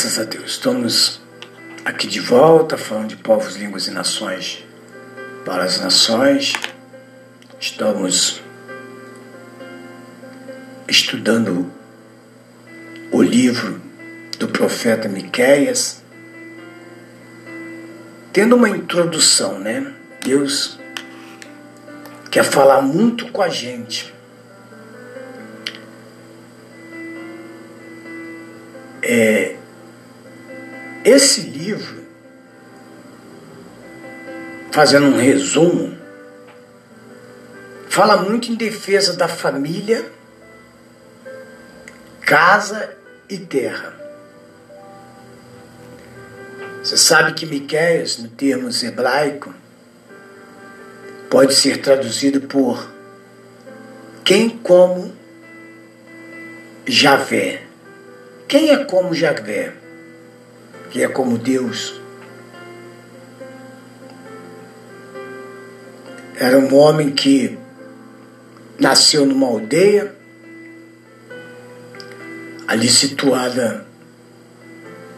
Graças a Deus, estamos aqui de volta falando de povos, línguas e nações para as nações. Estamos estudando o livro do profeta Miqueias, tendo uma introdução, né? Deus quer falar muito com a gente. É, esse livro, fazendo um resumo, fala muito em defesa da família, casa e terra. Você sabe que Miqueias, no termos hebraico, pode ser traduzido por quem como Javé. Quem é como Javé? Que é como Deus. Era um homem que nasceu numa aldeia, ali situada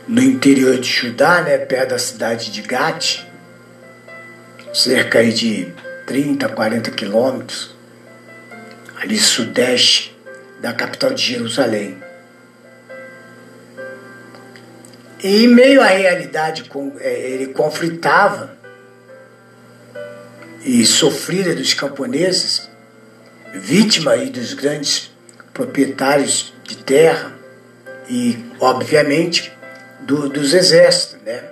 no interior de Judá, né, perto da cidade de Gate, cerca de 30, 40 quilômetros, ali sudeste da capital de Jerusalém. E em meio à realidade, é, ele conflitava e sofrida dos camponeses, vítima aí dos grandes proprietários de terra e, obviamente, do, dos exércitos, né?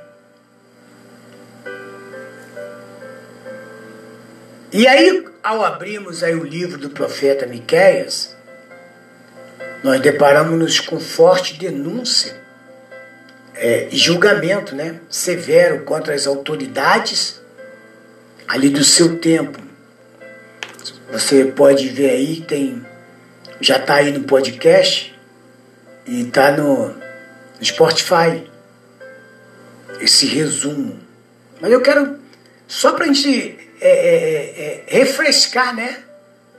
E aí, ao abrirmos aí o livro do profeta Miqueias, nós deparamos-nos com forte denúncia é, julgamento né, severo contra as autoridades ali do seu tempo. Você pode ver aí, tem já está aí no podcast e está no, no Spotify esse resumo. Mas eu quero só para a gente é, é, é, é, refrescar, né?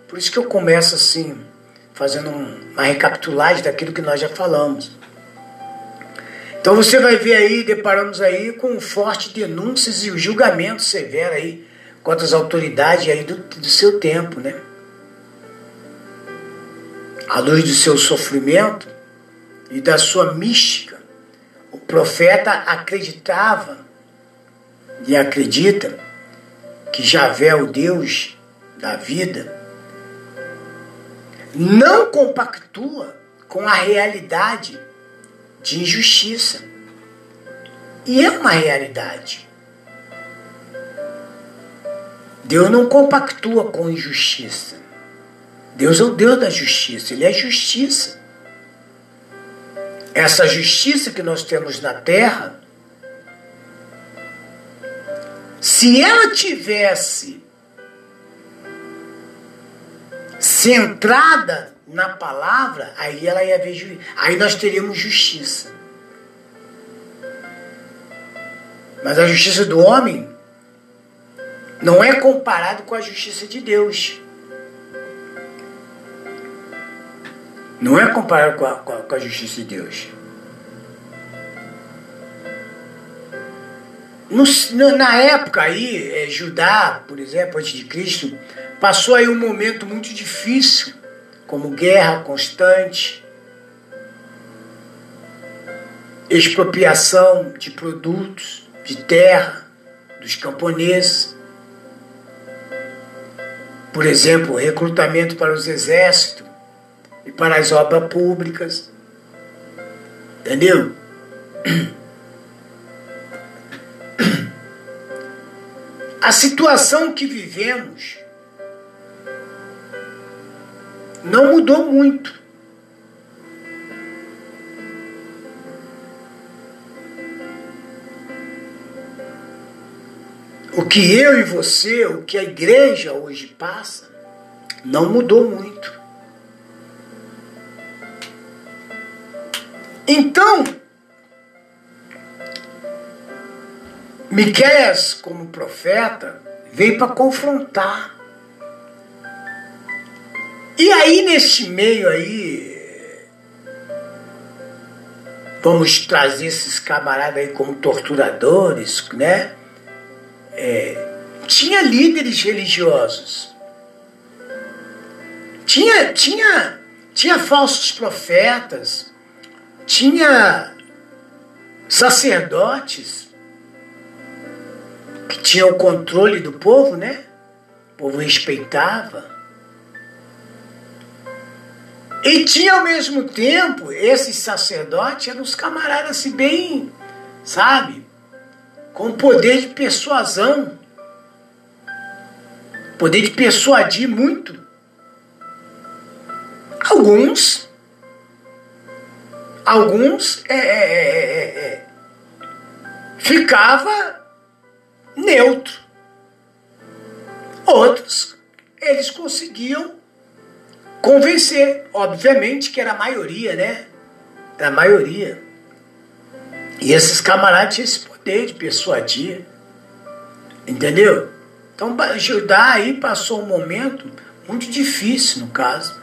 Por isso que eu começo assim, fazendo uma recapitulagem daquilo que nós já falamos. Então você vai ver aí, deparamos aí com fortes denúncias e o julgamento severo aí contra as autoridades aí do, do seu tempo, né? À luz do seu sofrimento e da sua mística, o profeta acreditava e acredita que Javé, o Deus da vida, não compactua com a realidade de injustiça. E é uma realidade. Deus não compactua com injustiça. Deus é o Deus da justiça, Ele é justiça. Essa justiça que nós temos na terra, se ela tivesse centrada na palavra, aí ela ia ver. Aí nós teríamos justiça. Mas a justiça do homem não é comparado com a justiça de Deus. Não é comparado com a, com a, com a justiça de Deus. No, na época aí, é, Judá, por exemplo, antes de Cristo, passou aí um momento muito difícil como guerra constante, expropriação de produtos, de terra, dos camponeses, por exemplo, recrutamento para os exércitos, e para as obras públicas. Entendeu? A situação que vivemos não mudou muito. O que eu e você, o que a igreja hoje passa, não mudou muito. Então, Miqueias, como profeta, veio para confrontar. E aí, neste meio aí, vamos trazer esses camaradas aí como torturadores, né? É, tinha líderes religiosos. Tinha, tinha, tinha falsos profetas. Tinha sacerdotes que tinha o controle do povo, né? O povo respeitava. E tinha ao mesmo tempo, esses sacerdotes eram os camaradas assim, bem, sabe? Com poder de persuasão. Poder de persuadir muito. Alguns, alguns é, é, é, é ficava neutro. Outros, eles conseguiam convencer, obviamente que era a maioria, né? Era a maioria. E esses camaradas tinham esse poder de persuadir. Entendeu? Então Judá aí passou um momento muito difícil no caso.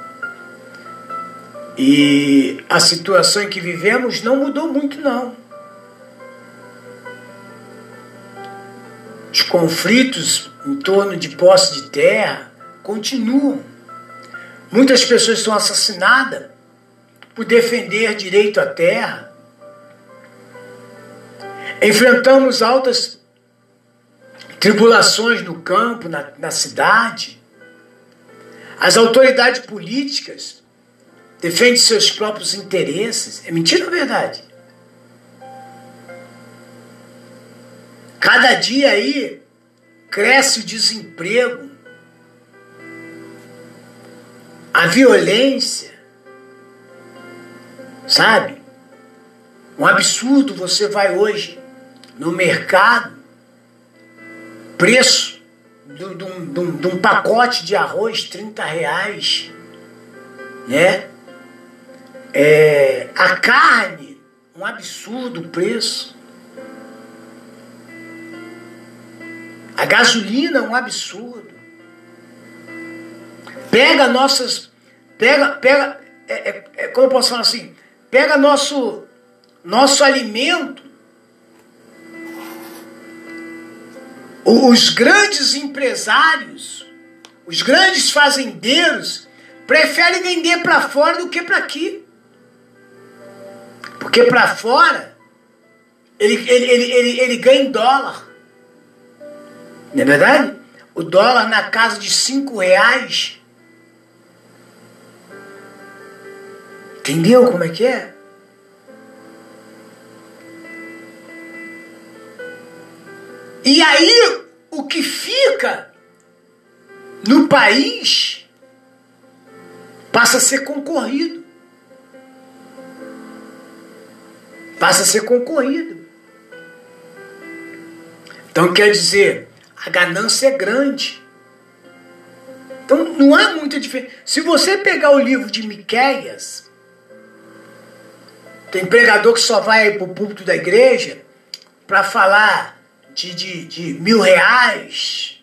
E a situação em que vivemos não mudou muito não. Os conflitos em torno de posse de terra continuam. Muitas pessoas são assassinadas por defender direito à terra. Enfrentamos altas tribulações no campo, na, na cidade. As autoridades políticas defendem seus próprios interesses. É mentira ou verdade? Cada dia aí cresce o desemprego, a violência, sabe? Um absurdo você vai hoje no mercado, preço de, um pacote de arroz, 30 reais, né? É, a carne, um absurdo preço. A gasolina um absurdo. Pega nossas. Pega. pega é, é, é, como eu posso falar assim? Pega nosso, nosso alimento. Os grandes empresários, os grandes fazendeiros, preferem vender para fora do que para aqui. Porque para fora ele, ele, ele, ele, ele ganha em dólar. Não é verdade? O dólar na casa de cinco reais. Entendeu como é que é? E aí, o que fica no país passa a ser concorrido. Passa a ser concorrido. Então quer dizer, a ganância é grande. Então não há muita diferença. Se você pegar o livro de Miquéias, tem pregador que só vai para o púlpito da igreja para falar de, de, de mil reais,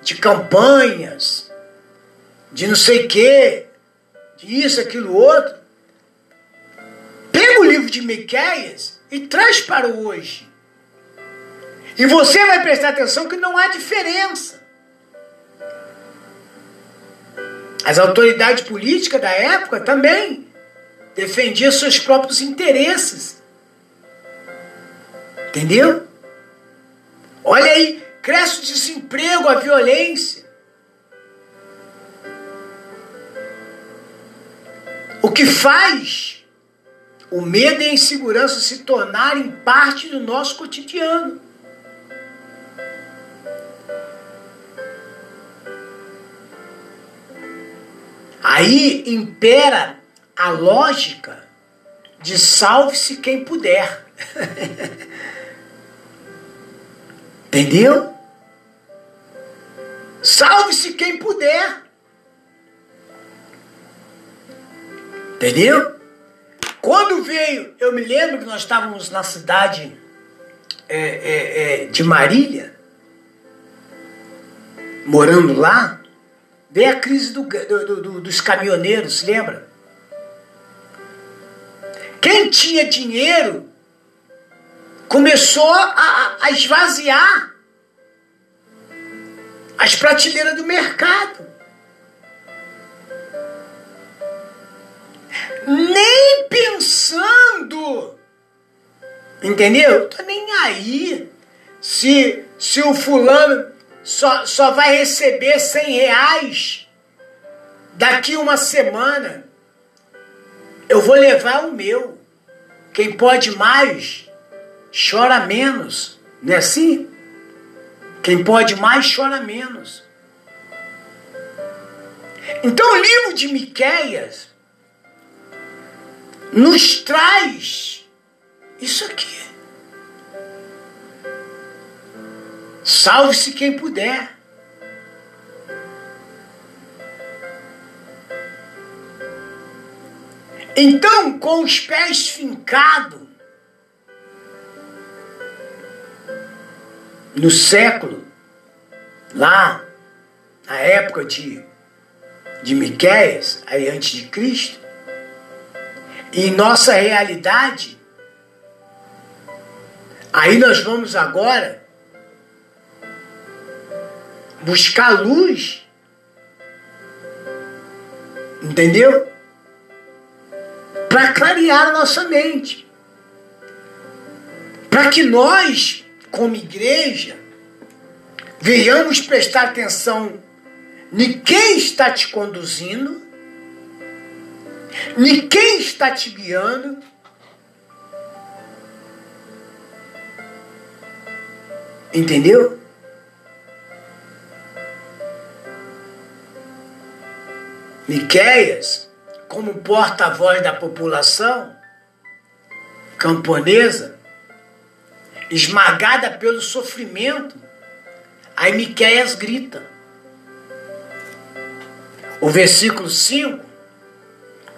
de campanhas, de não sei o quê, de isso, aquilo, outro. Pega o livro de Miquéias e traz para hoje. E você vai prestar atenção que não há diferença. As autoridades políticas da época também defendiam seus próprios interesses. Entendeu? Olha aí, cresce o desemprego, a violência. O que faz o medo e a insegurança se tornarem parte do nosso cotidiano. Aí impera a lógica de salve-se quem puder. Entendeu? Salve-se quem puder. Entendeu? Quando veio, eu me lembro que nós estávamos na cidade é, é, é, de Marília, morando lá, veio a crise do, do, do, dos caminhoneiros, lembra? Quem tinha dinheiro começou a, a esvaziar as prateleiras do mercado. nem pensando. Entendeu? Tô nem aí. Se, se o fulano só, só vai receber 100 reais daqui uma semana, eu vou levar o meu. Quem pode mais, chora menos. Não é assim? Quem pode mais, chora menos. Então o livro de Miqueias nos traz isso aqui. Salve-se quem puder. Então, com os pés fincados no século, lá, na época de, de Miquéias, aí antes de Cristo, em nossa realidade, aí nós vamos agora buscar luz. Entendeu? Para clarear a nossa mente. Para que nós, como igreja, venhamos prestar atenção em quem está te conduzindo nem quem está te guiando. Entendeu? Miqueias, como porta-voz da população camponesa, esmagada pelo sofrimento, aí Miqueias grita. O versículo 5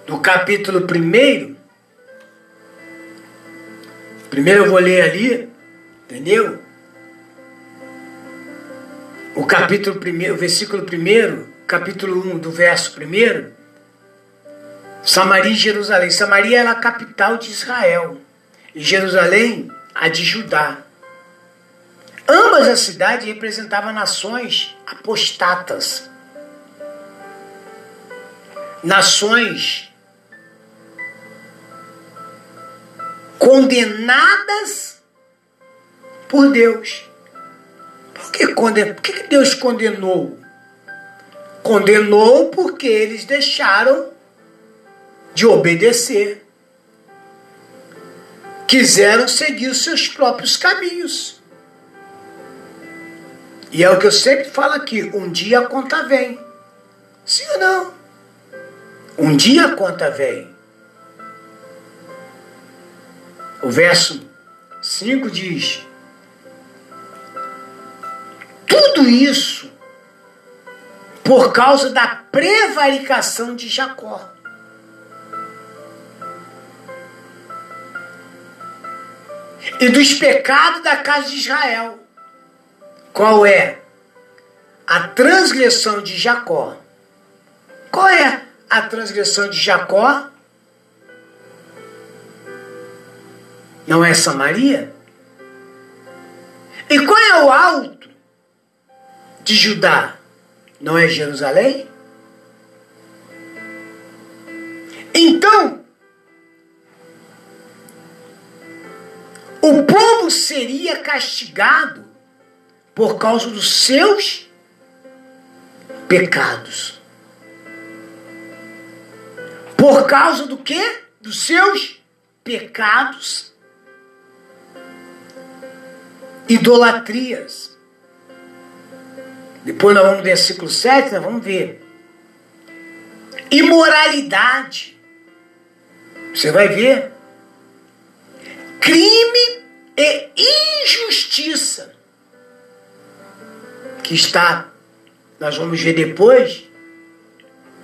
do capítulo 1. Primeiro eu vou ler ali, entendeu? O capítulo 1, o versículo 1, capítulo 1, do verso 1. Samaria e Jerusalém. Samaria era a capital de Israel. E Jerusalém, a de Judá. Ambas as cidades representavam nações apostatas. Nações condenadas por Deus. Por que, conden... por que Deus condenou? Condenou porque eles deixaram de obedecer. Quiseram seguir os seus próprios caminhos. E é o que eu sempre falo aqui: um dia a conta vem. Sim ou não? Um dia a conta vem. O verso 5 diz: Tudo isso por causa da prevaricação de Jacó. E dos pecados da casa de Israel. Qual é? A transgressão de Jacó. Qual é a transgressão de Jacó? Não é Samaria? E qual é o alto de Judá? Não é Jerusalém? Então, o povo seria castigado por causa dos seus pecados. Por causa do quê? Dos seus pecados, idolatrias. Depois nós vamos no versículo 7, nós vamos ver. Imoralidade. Você vai ver. Crime e injustiça. Que está, nós vamos ver depois,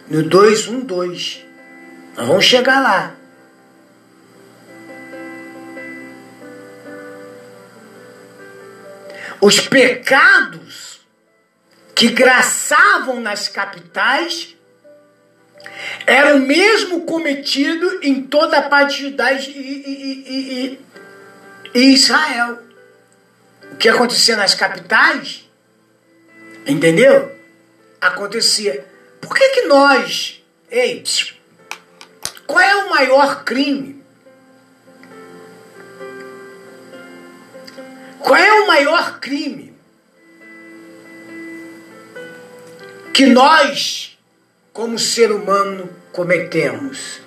no 212. Nós vamos chegar lá. Os pecados que graçavam nas capitais eram mesmo cometido em toda a parte de e, e, e, e Israel. O que acontecia nas capitais, entendeu? Acontecia. Por que, que nós, ei, qual é o maior crime? Qual é o maior crime que nós, como ser humano, cometemos?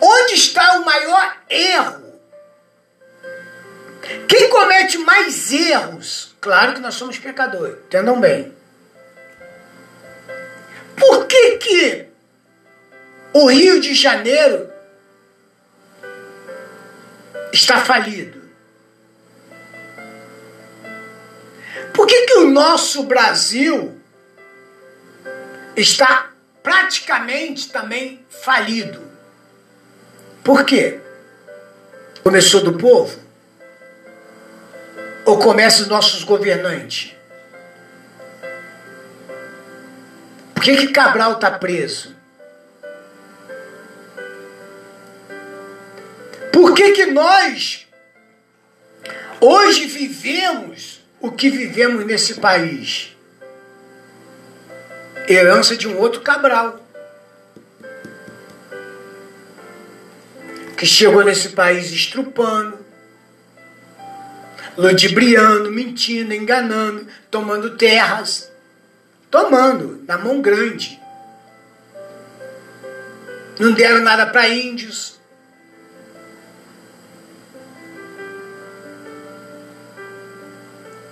Onde está o maior erro? Quem comete mais erros? Claro que nós somos pecadores, entendam bem. Por que que o Rio de Janeiro está falido? Por que, que o nosso Brasil está praticamente também falido? Por quê? Começou do povo? Ou começa os nossos governantes? Por que, que Cabral está preso? Por que, que nós hoje vivemos o que vivemos nesse país? Herança de um outro Cabral. Que chegou nesse país estrupando, ludibriando, mentindo, enganando, tomando terras. Tomando, na mão grande. Não deram nada para índios.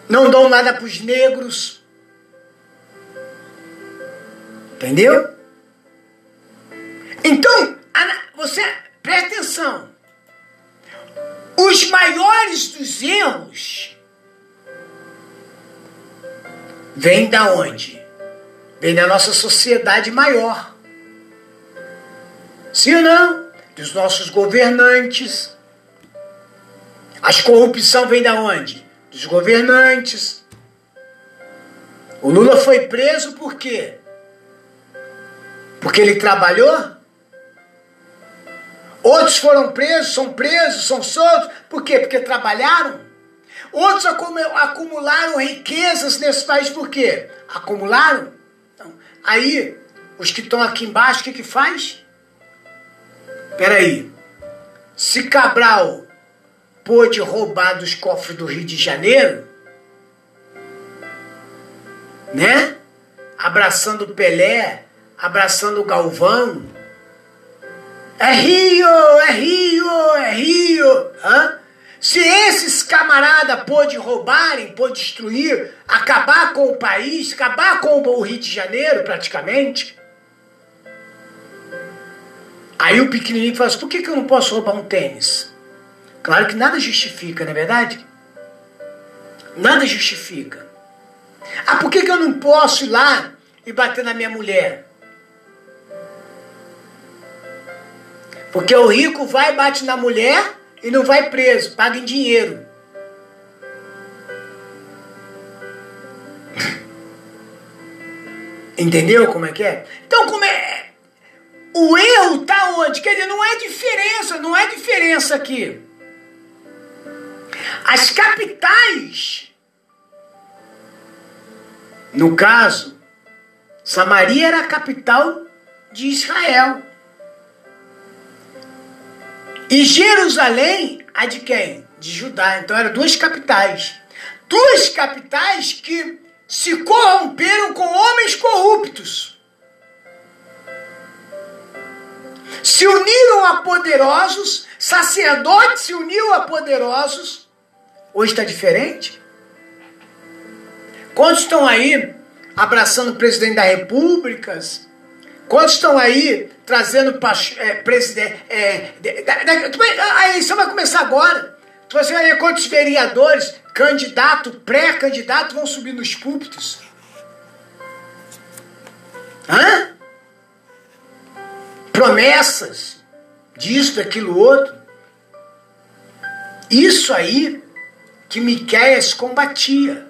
não dão nada para os negros. Entendeu? Então, você presta atenção. Os maiores dos erros vêm da onde? Vem da nossa sociedade maior. Se não, dos nossos governantes. As corrupção vem da onde? dos governantes. O Lula foi preso por quê? Porque ele trabalhou? Outros foram presos, são presos, são soltos. Por quê? Porque trabalharam? Outros acumularam riquezas nesse país por quê? Acumularam? Então, aí, os que estão aqui embaixo, o que, que faz? Peraí. Se Cabral pôde roubar dos cofres do Rio de Janeiro, né? Abraçando Pelé, abraçando o Galvão. É Rio, é Rio, é Rio. Hã? Se esses camarada pôde roubarem, pôde destruir, acabar com o país, acabar com o Rio de Janeiro praticamente, aí o pequenininho fala assim, por que, que eu não posso roubar um tênis? Claro que nada justifica, não é verdade? Nada justifica. Ah, por que, que eu não posso ir lá e bater na minha mulher? Porque o rico vai, bate na mulher e não vai preso, paga em dinheiro. Entendeu como é que é? Então, como é. O erro está onde? Quer dizer, não é diferença, não é diferença aqui. As capitais, no caso, Samaria era a capital de Israel. E Jerusalém, a de quem? De Judá. Então eram duas capitais. Duas capitais que se corromperam com homens corruptos. se uniram a poderosos, sacerdotes se uniram a poderosos. Hoje está diferente? Quantos estão aí abraçando o presidente da República? Quantos estão aí trazendo é, presidente. É, a eleição vai começar agora. Você vai ver quantos vereadores, candidato, pré-candidato vão subir nos púlpitos. Hã? Promessas disso, daquilo outro. Isso aí que Miquéias combatia.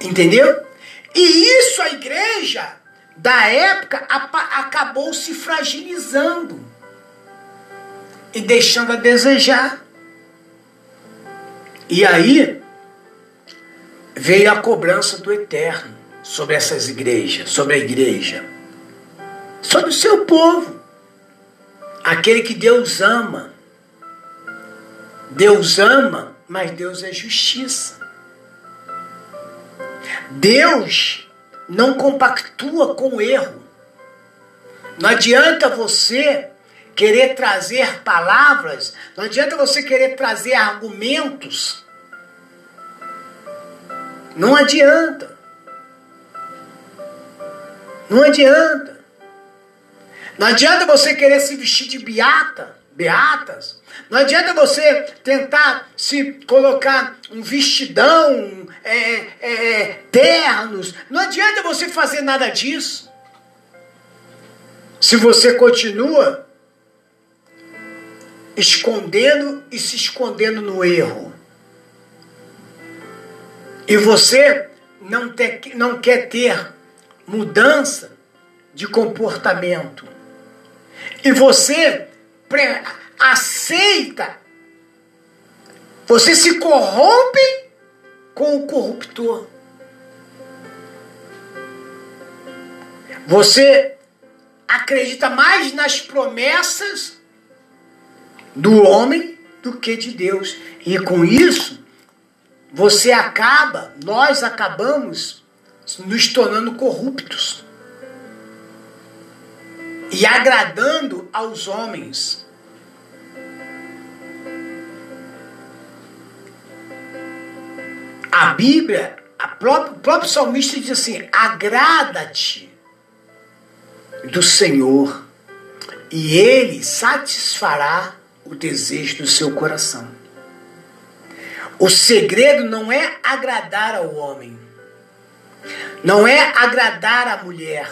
Entendeu? E isso a igreja da época acabou se fragilizando e deixando a desejar. E aí veio a cobrança do eterno sobre essas igrejas, sobre a igreja, sobre o seu povo, aquele que Deus ama. Deus ama, mas Deus é justiça. Deus não compactua com o erro. Não adianta você querer trazer palavras, não adianta você querer trazer argumentos. Não adianta. Não adianta. Não adianta você querer se vestir de beata, beatas. Não adianta você tentar se colocar um vestidão, é, é, ternos. Não adianta você fazer nada disso. Se você continua escondendo e se escondendo no erro. E você não, te, não quer ter mudança de comportamento. E você aceita, você se corrompe com o corruptor. Você acredita mais nas promessas do homem do que de Deus. E com isso, você acaba, nós acabamos nos tornando corruptos e agradando aos homens. Bíblia, própria, o próprio salmista diz assim: agrada-te do Senhor, e Ele satisfará o desejo do seu coração. O segredo não é agradar ao homem, não é agradar a mulher,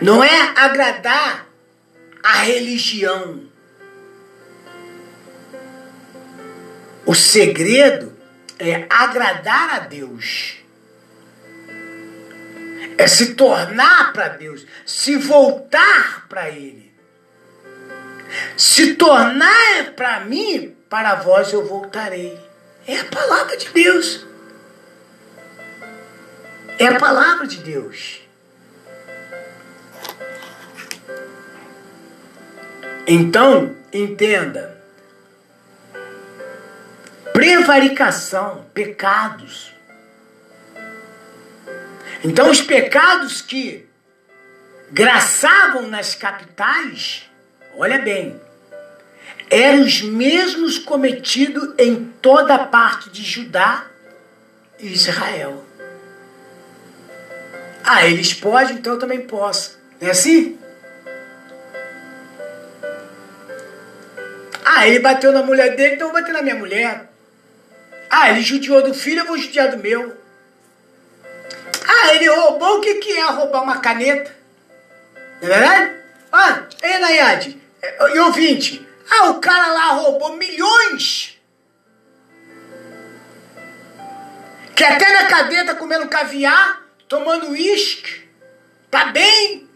não é agradar a religião. O segredo é agradar a Deus. É se tornar para Deus, se voltar para Ele. Se tornar para mim, para vós eu voltarei. É a palavra de Deus. É a palavra de Deus. Então, entenda. Prevaricação, pecados. Então, os pecados que graçavam nas capitais, olha bem, eram os mesmos cometidos em toda a parte de Judá e Israel. Ah, eles podem, então eu também posso. Não é assim? Ah, ele bateu na mulher dele, então eu vou bater na minha mulher. Ah, ele judiou do filho, eu vou judiar do meu. Ah, ele roubou, o que, que é roubar uma caneta? Não é verdade? Ah, ei, Nayade, e ouvinte, ah, o cara lá roubou milhões. Que até na cadeia tá comendo caviar, tomando uísque. Tá bem.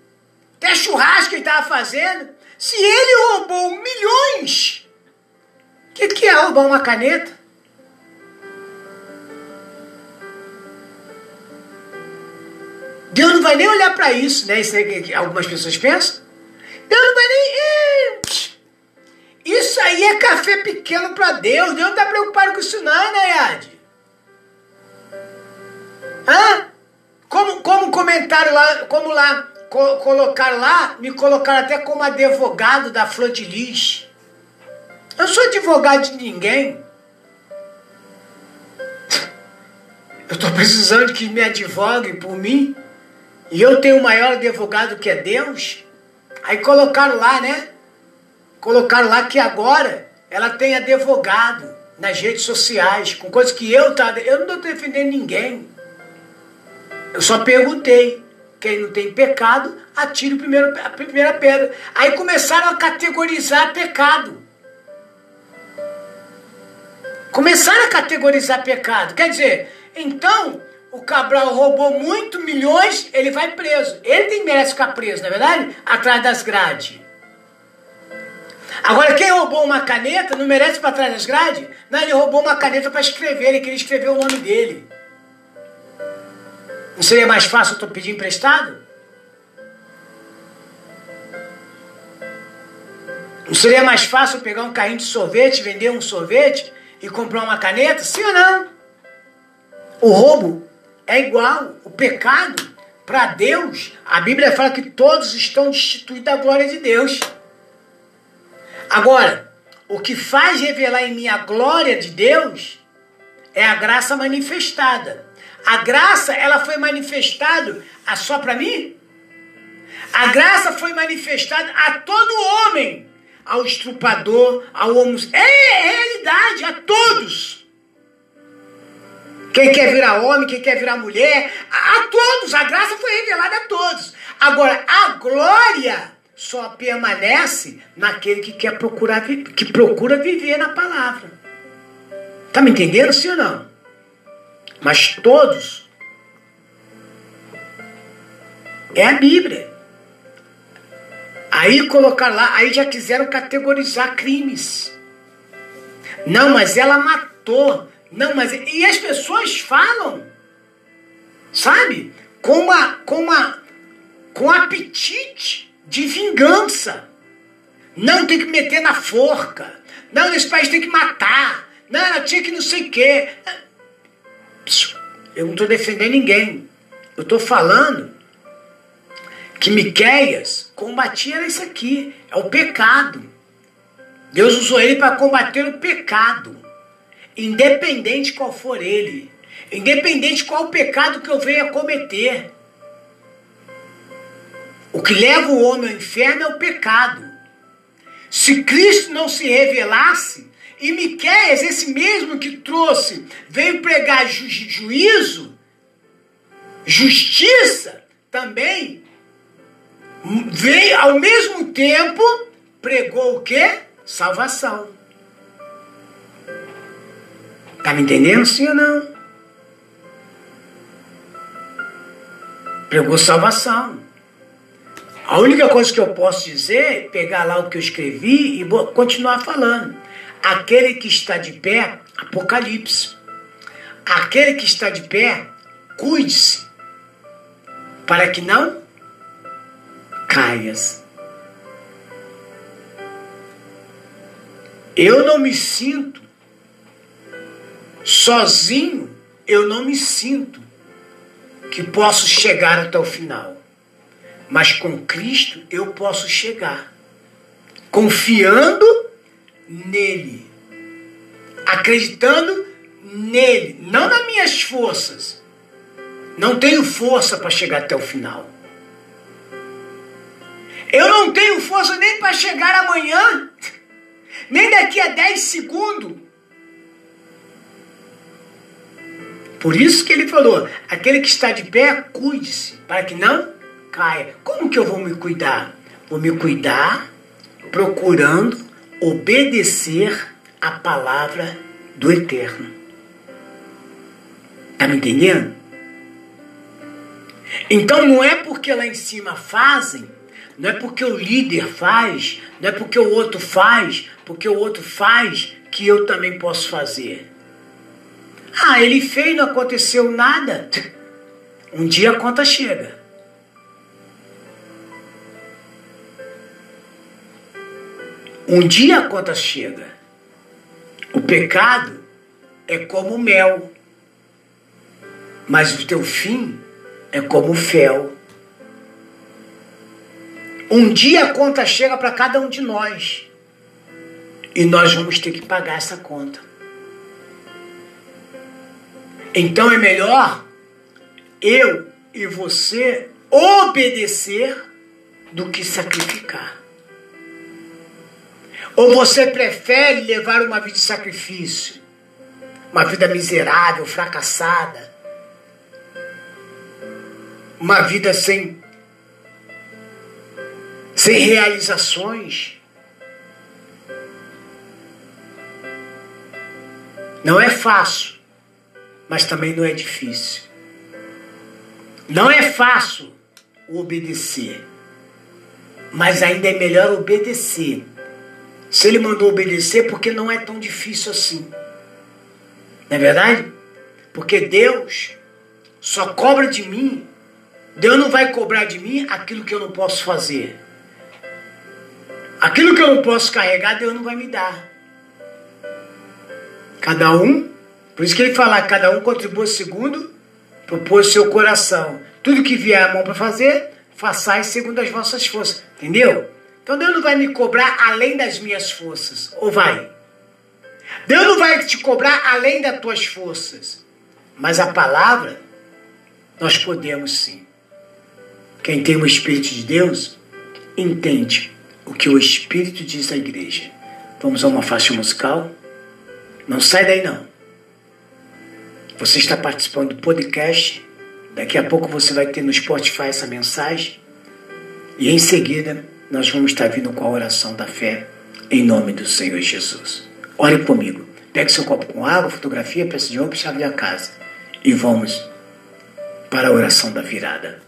Até churrasco ele tava fazendo. Se ele roubou milhões, o que, que é roubar uma caneta? Deus não vai nem olhar para isso, né? Isso é que algumas pessoas pensam. Deus não vai nem. Isso aí é café pequeno para Deus. Deus não está preocupado com isso, não, né, Yad? Hã? Como, como comentaram lá, como lá, co colocaram lá, me colocaram até como advogado da Flor de Lis. Eu sou advogado de ninguém. Eu estou precisando que me advoguem por mim. E eu tenho o maior advogado que é Deus. Aí colocaram lá, né? Colocaram lá que agora ela tem advogado nas redes sociais, com coisas que eu tá, eu não estou defendendo ninguém. Eu só perguntei. Quem não tem pecado, atire o primeiro, a primeira pedra. Aí começaram a categorizar pecado. Começaram a categorizar pecado. Quer dizer, então o Cabral roubou muito milhões, ele vai preso. Ele tem merece ficar preso, não é verdade? Atrás das grades. Agora, quem roubou uma caneta não merece para trás das grades? Não, ele roubou uma caneta para escrever, ele queria escrever o nome dele. Não seria mais fácil eu pedir emprestado? Não seria mais fácil pegar um carrinho de sorvete, vender um sorvete e comprar uma caneta? Sim ou não? O roubo é igual, o pecado para Deus, a Bíblia fala que todos estão destituídos da glória de Deus. Agora, o que faz revelar em mim a glória de Deus é a graça manifestada. A graça, ela foi manifestada a só para mim? A graça foi manifestada a todo homem, ao estrupador, ao homossexual. É, é realidade, a todos. Quem quer virar homem, quem quer virar mulher, a, a todos. A graça foi revelada a todos. Agora, a glória só permanece naquele que quer procurar, que procura viver na palavra. Tá me entendendo, sim ou não? Mas todos é a Bíblia. Aí colocar lá, aí já quiseram categorizar crimes. Não, mas ela matou. Não, mas e as pessoas falam, sabe? Com uma, com uma, com apetite de vingança. Não tem que meter na forca. Não, esse país tem que matar. Não, ela tinha que não sei o quê. Eu não estou defendendo ninguém. Eu estou falando que Miqueias combatia isso aqui. É o pecado. Deus usou ele para combater o pecado. Independente qual for ele. Independente qual pecado que eu venha cometer. O que leva o homem ao inferno é o pecado. Se Cristo não se revelasse, e Miquéias, esse mesmo que trouxe, veio pregar ju juízo, justiça, também veio ao mesmo tempo pregou o quê? Salvação. Tá me entendendo sim ou não? Pregou salvação. A única coisa que eu posso dizer é pegar lá o que eu escrevi e continuar falando. Aquele que está de pé, Apocalipse. Aquele que está de pé, cuide-se, para que não caias. Eu não me sinto sozinho, eu não me sinto que posso chegar até o final. Mas com Cristo eu posso chegar. Confiando nele. Acreditando nele. Não nas minhas forças. Não tenho força para chegar até o final. Eu não tenho força nem para chegar amanhã. Nem daqui a 10 segundos. Por isso que ele falou: aquele que está de pé, cuide-se, para que não caia. Como que eu vou me cuidar? Vou me cuidar procurando obedecer a palavra do Eterno. Tá me entendendo? Então não é porque lá em cima fazem, não é porque o líder faz, não é porque o outro faz, porque o outro faz que eu também posso fazer. Ah, ele fez, não aconteceu nada. Um dia a conta chega. Um dia a conta chega. O pecado é como mel, mas o teu fim é como fel. Um dia a conta chega para cada um de nós. E nós vamos ter que pagar essa conta. Então é melhor eu e você obedecer do que sacrificar. Ou você prefere levar uma vida de sacrifício, uma vida miserável, fracassada, uma vida sem sem realizações? Não é fácil, mas também não é difícil. Não é fácil obedecer, mas ainda é melhor obedecer. Se ele mandou obedecer, porque não é tão difícil assim. Não é verdade? Porque Deus só cobra de mim. Deus não vai cobrar de mim aquilo que eu não posso fazer. Aquilo que eu não posso carregar, Deus não vai me dar. Cada um, por isso que ele fala, cada um contribua segundo propôs seu coração. Tudo que vier a mão para fazer, façais segundo as vossas forças. Entendeu? Então Deus não vai me cobrar além das minhas forças. Ou vai? Deus não vai te cobrar além das tuas forças. Mas a palavra, nós podemos sim. Quem tem o Espírito de Deus, entende o que o Espírito diz à igreja. Vamos a uma faixa musical? Não sai daí não. Você está participando do podcast. Daqui a pouco você vai ter no Spotify essa mensagem. E em seguida, nós vamos estar vindo com a oração da fé em nome do Senhor Jesus. Ore comigo. Pegue seu copo com água, fotografia, peça de ombro, chave da casa. E vamos para a oração da virada.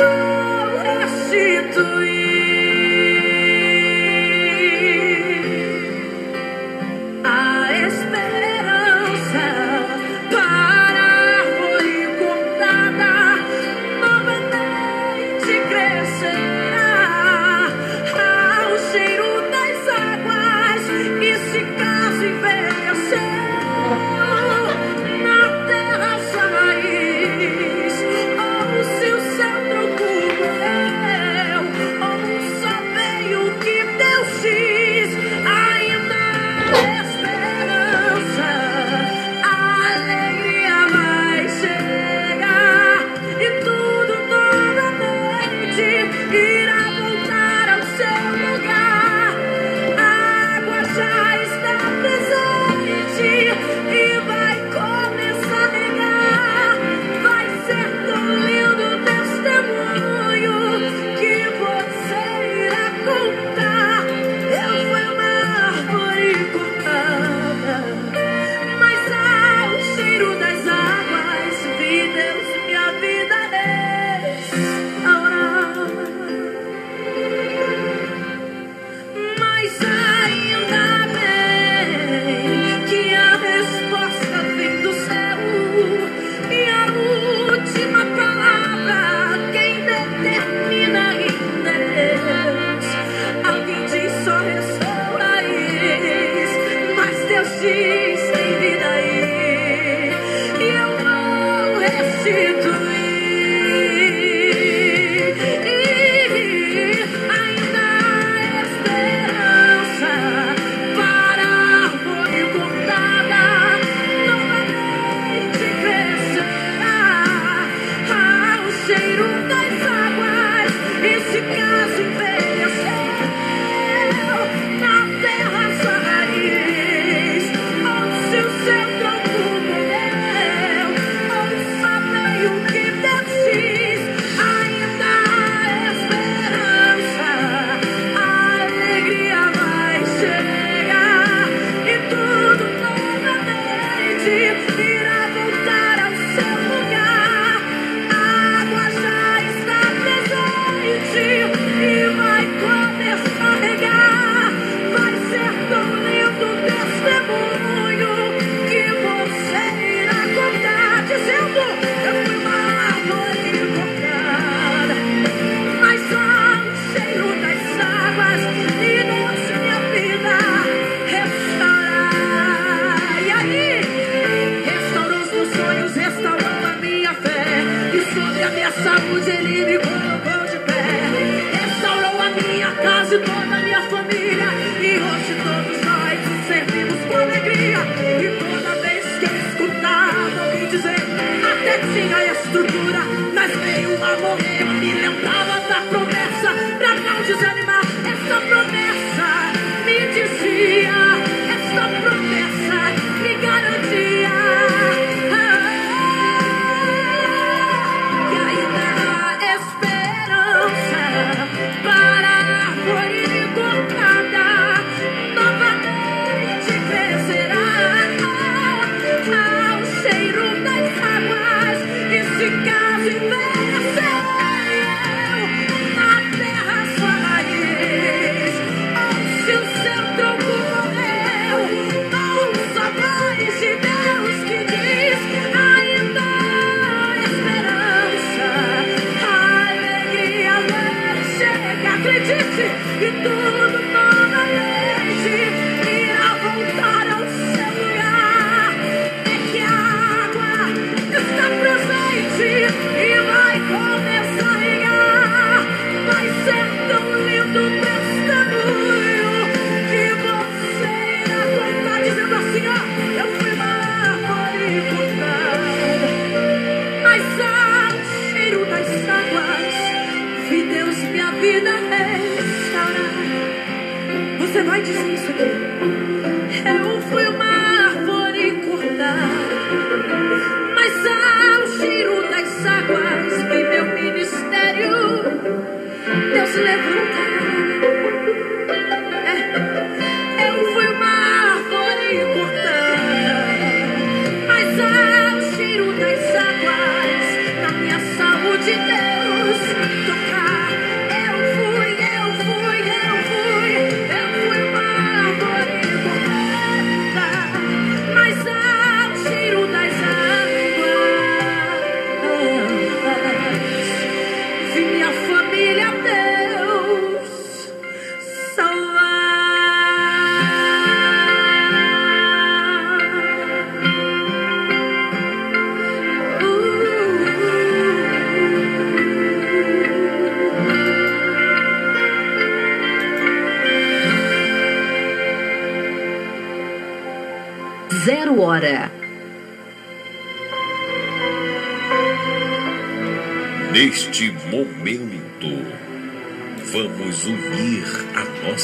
you. existe vida aí. E eu vou resisto.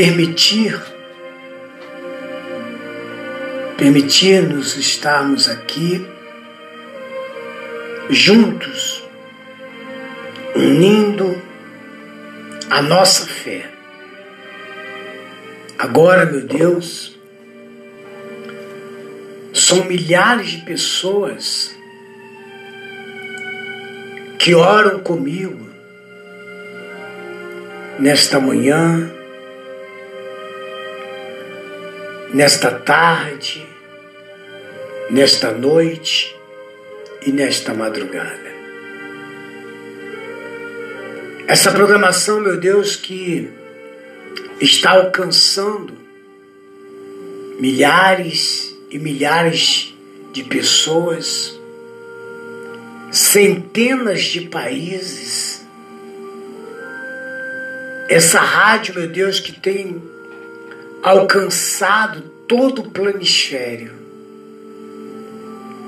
permitir, permitir-nos estarmos aqui juntos, unindo a nossa fé. Agora, meu Deus, são milhares de pessoas que oram comigo nesta manhã, nesta tarde, nesta noite e nesta madrugada. Essa programação, meu Deus, que está alcançando milhares e milhares de pessoas, centenas de países. Essa rádio, meu Deus, que tem alcançado todo o planisfério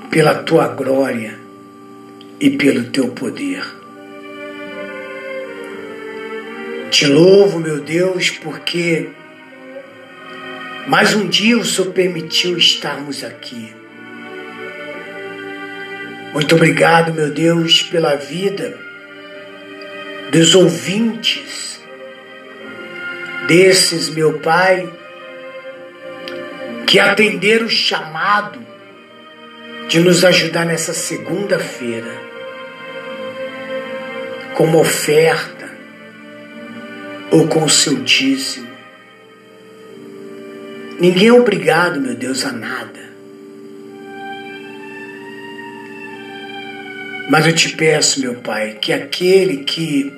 pela tua glória e pelo teu poder. Te louvo, meu Deus, porque mais um dia o Senhor permitiu estarmos aqui. Muito obrigado, meu Deus, pela vida dos ouvintes, desses, meu Pai, que atenderam o chamado de nos ajudar nessa segunda-feira, como oferta ou com o seu dízimo. Ninguém é obrigado, meu Deus, a nada. Mas eu te peço, meu Pai, que aquele que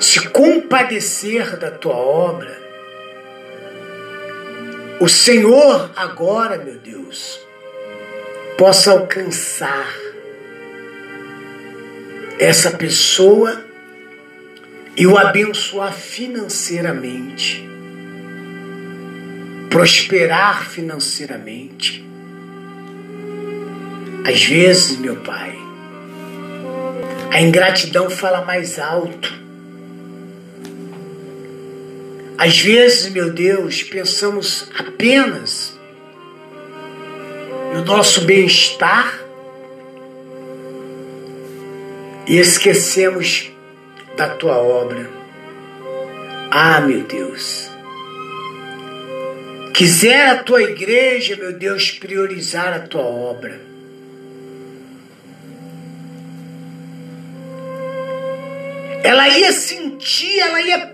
se compadecer da tua obra, o Senhor agora, meu Deus, possa alcançar essa pessoa e o abençoar financeiramente, prosperar financeiramente. Às vezes, meu Pai, a ingratidão fala mais alto. Às vezes, meu Deus, pensamos apenas no nosso bem-estar e esquecemos da tua obra. Ah, meu Deus. Quiser a tua igreja, meu Deus, priorizar a tua obra. Ela ia sentir, ela ia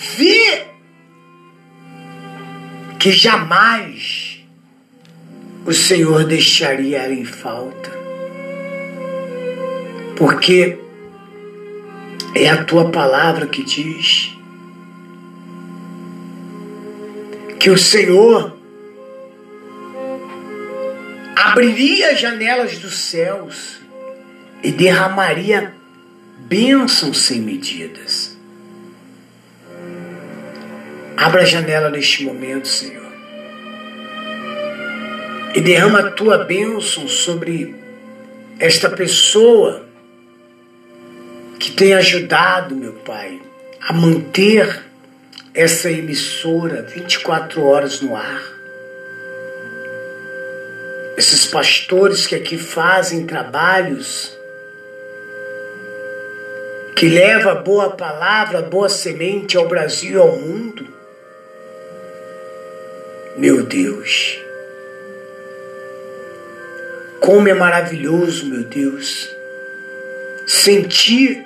ver que jamais o Senhor deixaria ela em falta. Porque é a tua palavra que diz que o Senhor abriria as janelas dos céus e derramaria bênçãos sem medidas. Abra a janela neste momento, Senhor. E derrama a tua bênção sobre esta pessoa que tem ajudado, meu Pai, a manter essa emissora 24 horas no ar. Esses pastores que aqui fazem trabalhos que leva boa palavra, boa semente ao Brasil e ao mundo. Meu Deus, como é maravilhoso, meu Deus, sentir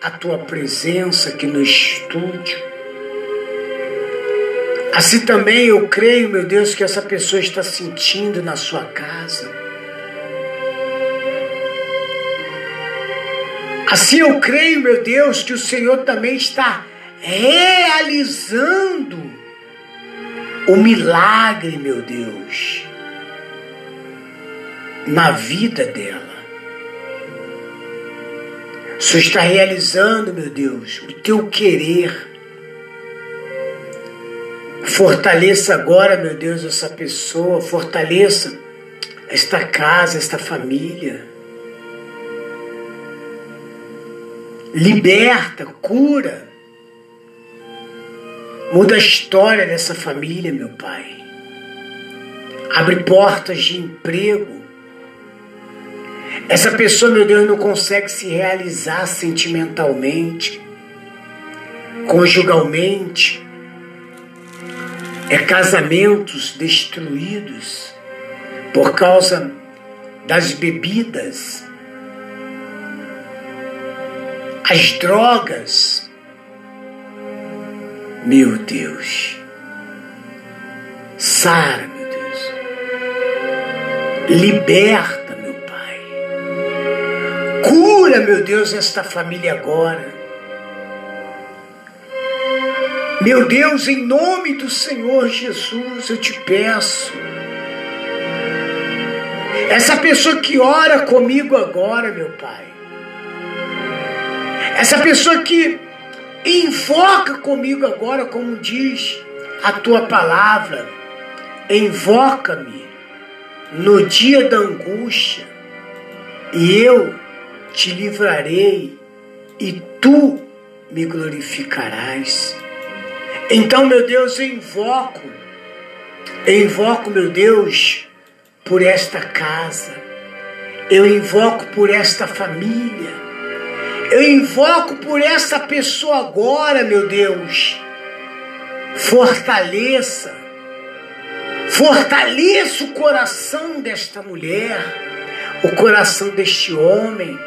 a tua presença aqui no estúdio. Assim também eu creio, meu Deus, que essa pessoa está sentindo na sua casa. Assim eu creio, meu Deus, que o Senhor também está realizando o milagre, meu Deus, na vida dela. O Senhor está realizando, meu Deus, o teu querer. Fortaleça agora, meu Deus, essa pessoa, fortaleça esta casa, esta família. Liberta, cura. Muda a história dessa família, meu Pai. Abre portas de emprego. Essa pessoa, meu Deus, não consegue se realizar sentimentalmente, conjugalmente. É casamentos destruídos por causa das bebidas, as drogas. Meu Deus. Sara, meu Deus. Liberta, meu Pai. Cura, meu Deus, esta família agora. Meu Deus, em nome do Senhor Jesus, eu te peço. Essa pessoa que ora comigo agora, meu Pai. Essa pessoa que invoca comigo agora, como diz a tua palavra. Invoca-me no dia da angústia, e eu te livrarei, e tu me glorificarás. Então, meu Deus, eu invoco, eu invoco, meu Deus, por esta casa, eu invoco por esta família, eu invoco por esta pessoa agora, meu Deus. Fortaleça, fortaleça o coração desta mulher, o coração deste homem.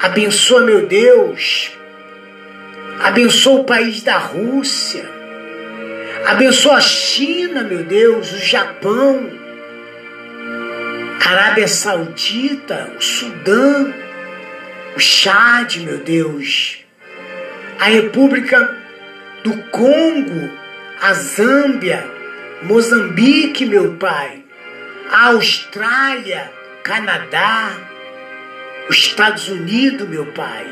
Abençoa, meu Deus, Abençoa o país da Rússia. Abençoa a China, meu Deus, o Japão, Arábia Saudita, o Sudão, o Chad, meu Deus, a República do Congo, a Zâmbia, Moçambique, meu Pai, a Austrália, Canadá, os Estados Unidos, meu Pai.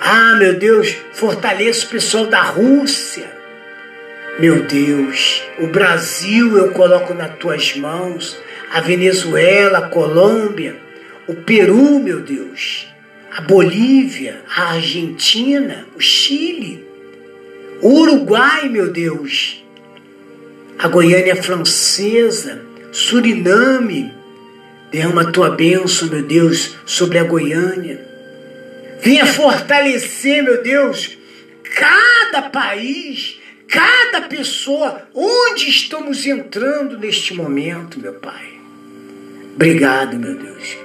Ah, meu Deus, fortaleça o pessoal da Rússia. Meu Deus, o Brasil eu coloco nas tuas mãos, a Venezuela, a Colômbia, o Peru, meu Deus, a Bolívia, a Argentina, o Chile, o Uruguai, meu Deus, a Goiânia Francesa, Suriname. Derrama a tua bênção, meu Deus, sobre a Goiânia. Venha fortalecer, meu Deus, cada país, cada pessoa, onde estamos entrando neste momento, meu Pai. Obrigado, meu Deus.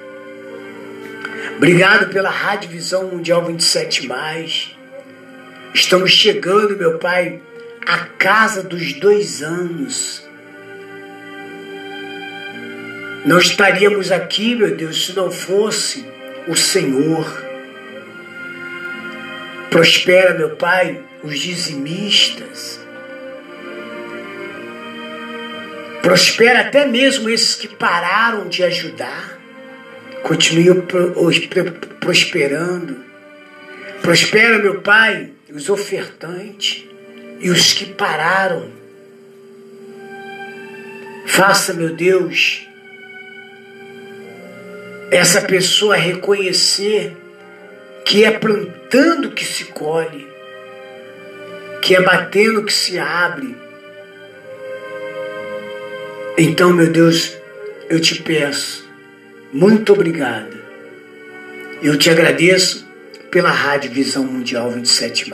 Obrigado pela Rádio Visão Mundial 27. Estamos chegando, meu Pai, à casa dos dois anos. Não estaríamos aqui, meu Deus, se não fosse o Senhor. Prospera, meu Pai, os dizimistas. Prospera até mesmo esses que pararam de ajudar. Continue prosperando. Prospera, meu Pai, os ofertantes e os que pararam. Faça, meu Deus, essa pessoa reconhecer que é plantando que se colhe, que é batendo que se abre. Então, meu Deus, eu te peço, muito obrigado. Eu te agradeço pela Rádio Visão Mundial 27.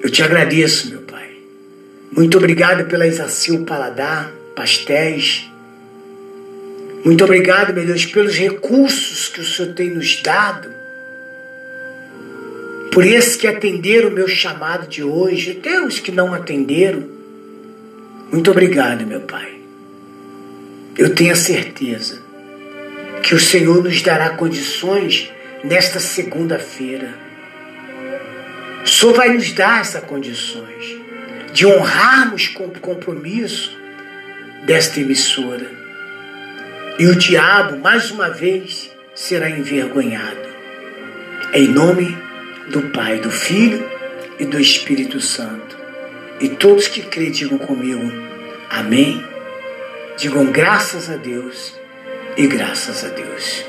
Eu te agradeço, meu Pai. Muito obrigado pela Isacil Paladar, pastéis. Muito obrigado, meu Deus, pelos recursos que o Senhor tem nos dado por esses que atenderam o meu chamado de hoje, até os que não atenderam. Muito obrigado, meu Pai. Eu tenho a certeza que o Senhor nos dará condições nesta segunda-feira. Senhor vai nos dar essas condições de honrarmos com o compromisso desta emissora. E o diabo, mais uma vez, será envergonhado. Em nome do Pai, do Filho e do Espírito Santo. E todos que creem, digam comigo, Amém. Digam graças a Deus e graças a Deus.